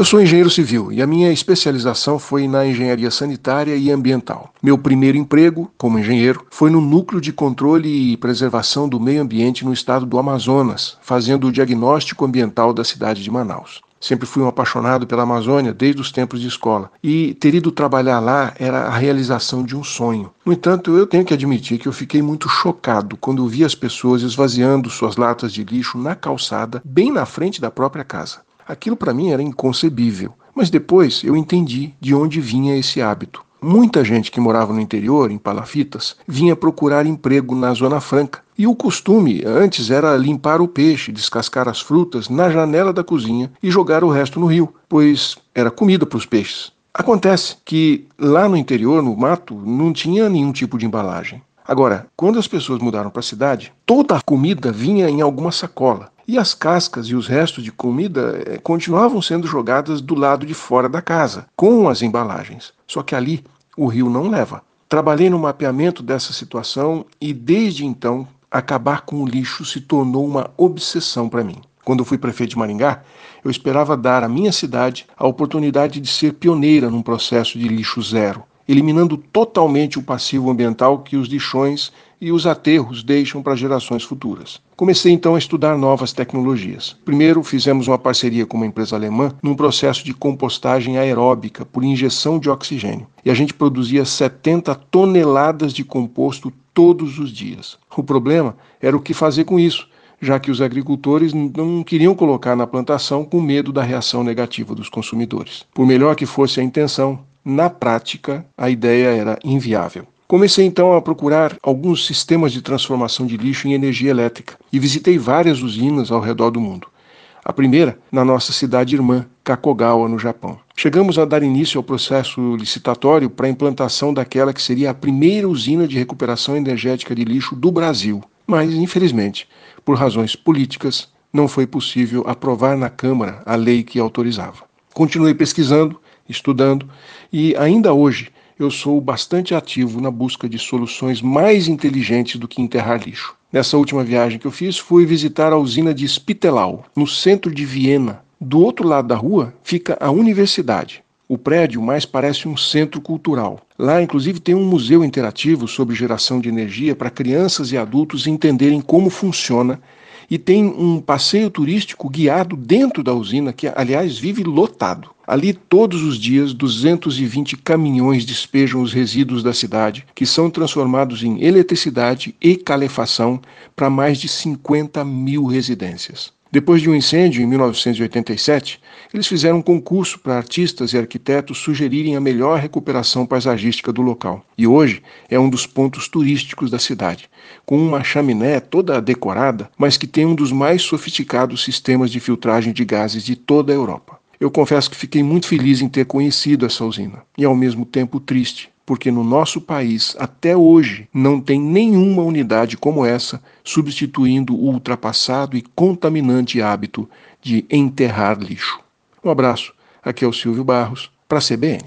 Eu sou engenheiro civil e a minha especialização foi na engenharia sanitária e ambiental. Meu primeiro emprego, como engenheiro, foi no Núcleo de Controle e Preservação do Meio Ambiente no estado do Amazonas, fazendo o diagnóstico ambiental da cidade de Manaus. Sempre fui um apaixonado pela Amazônia desde os tempos de escola e ter ido trabalhar lá era a realização de um sonho. No entanto, eu tenho que admitir que eu fiquei muito chocado quando vi as pessoas esvaziando suas latas de lixo na calçada, bem na frente da própria casa. Aquilo para mim era inconcebível, mas depois eu entendi de onde vinha esse hábito. Muita gente que morava no interior, em palafitas, vinha procurar emprego na Zona Franca. E o costume antes era limpar o peixe, descascar as frutas na janela da cozinha e jogar o resto no rio, pois era comida para os peixes. Acontece que lá no interior, no mato, não tinha nenhum tipo de embalagem. Agora, quando as pessoas mudaram para a cidade, toda a comida vinha em alguma sacola. E as cascas e os restos de comida eh, continuavam sendo jogadas do lado de fora da casa, com as embalagens. Só que ali o rio não leva. Trabalhei no mapeamento dessa situação e desde então acabar com o lixo se tornou uma obsessão para mim. Quando fui prefeito de Maringá, eu esperava dar à minha cidade a oportunidade de ser pioneira num processo de lixo zero eliminando totalmente o passivo ambiental que os lixões e os aterros deixam para gerações futuras. Comecei então a estudar novas tecnologias. Primeiro, fizemos uma parceria com uma empresa alemã num processo de compostagem aeróbica por injeção de oxigênio. E a gente produzia 70 toneladas de composto todos os dias. O problema era o que fazer com isso, já que os agricultores não queriam colocar na plantação com medo da reação negativa dos consumidores. Por melhor que fosse a intenção, na prática, a ideia era inviável. Comecei então a procurar alguns sistemas de transformação de lixo em energia elétrica e visitei várias usinas ao redor do mundo. A primeira na nossa cidade irmã, Kakogawa, no Japão. Chegamos a dar início ao processo licitatório para a implantação daquela que seria a primeira usina de recuperação energética de lixo do Brasil. Mas, infelizmente, por razões políticas, não foi possível aprovar na Câmara a lei que autorizava. Continuei pesquisando estudando e ainda hoje eu sou bastante ativo na busca de soluções mais inteligentes do que enterrar lixo. Nessa última viagem que eu fiz, fui visitar a usina de Spittelau, no centro de Viena. Do outro lado da rua fica a universidade. O prédio mais parece um centro cultural. Lá, inclusive, tem um museu interativo sobre geração de energia para crianças e adultos entenderem como funciona e tem um passeio turístico guiado dentro da usina, que, aliás, vive lotado. Ali, todos os dias, 220 caminhões despejam os resíduos da cidade, que são transformados em eletricidade e calefação para mais de 50 mil residências. Depois de um incêndio em 1987, eles fizeram um concurso para artistas e arquitetos sugerirem a melhor recuperação paisagística do local. E hoje é um dos pontos turísticos da cidade, com uma chaminé toda decorada, mas que tem um dos mais sofisticados sistemas de filtragem de gases de toda a Europa. Eu confesso que fiquei muito feliz em ter conhecido essa usina e ao mesmo tempo triste, porque no nosso país, até hoje, não tem nenhuma unidade como essa substituindo o ultrapassado e contaminante hábito de enterrar lixo. Um abraço, aqui é o Silvio Barros, para a CBN.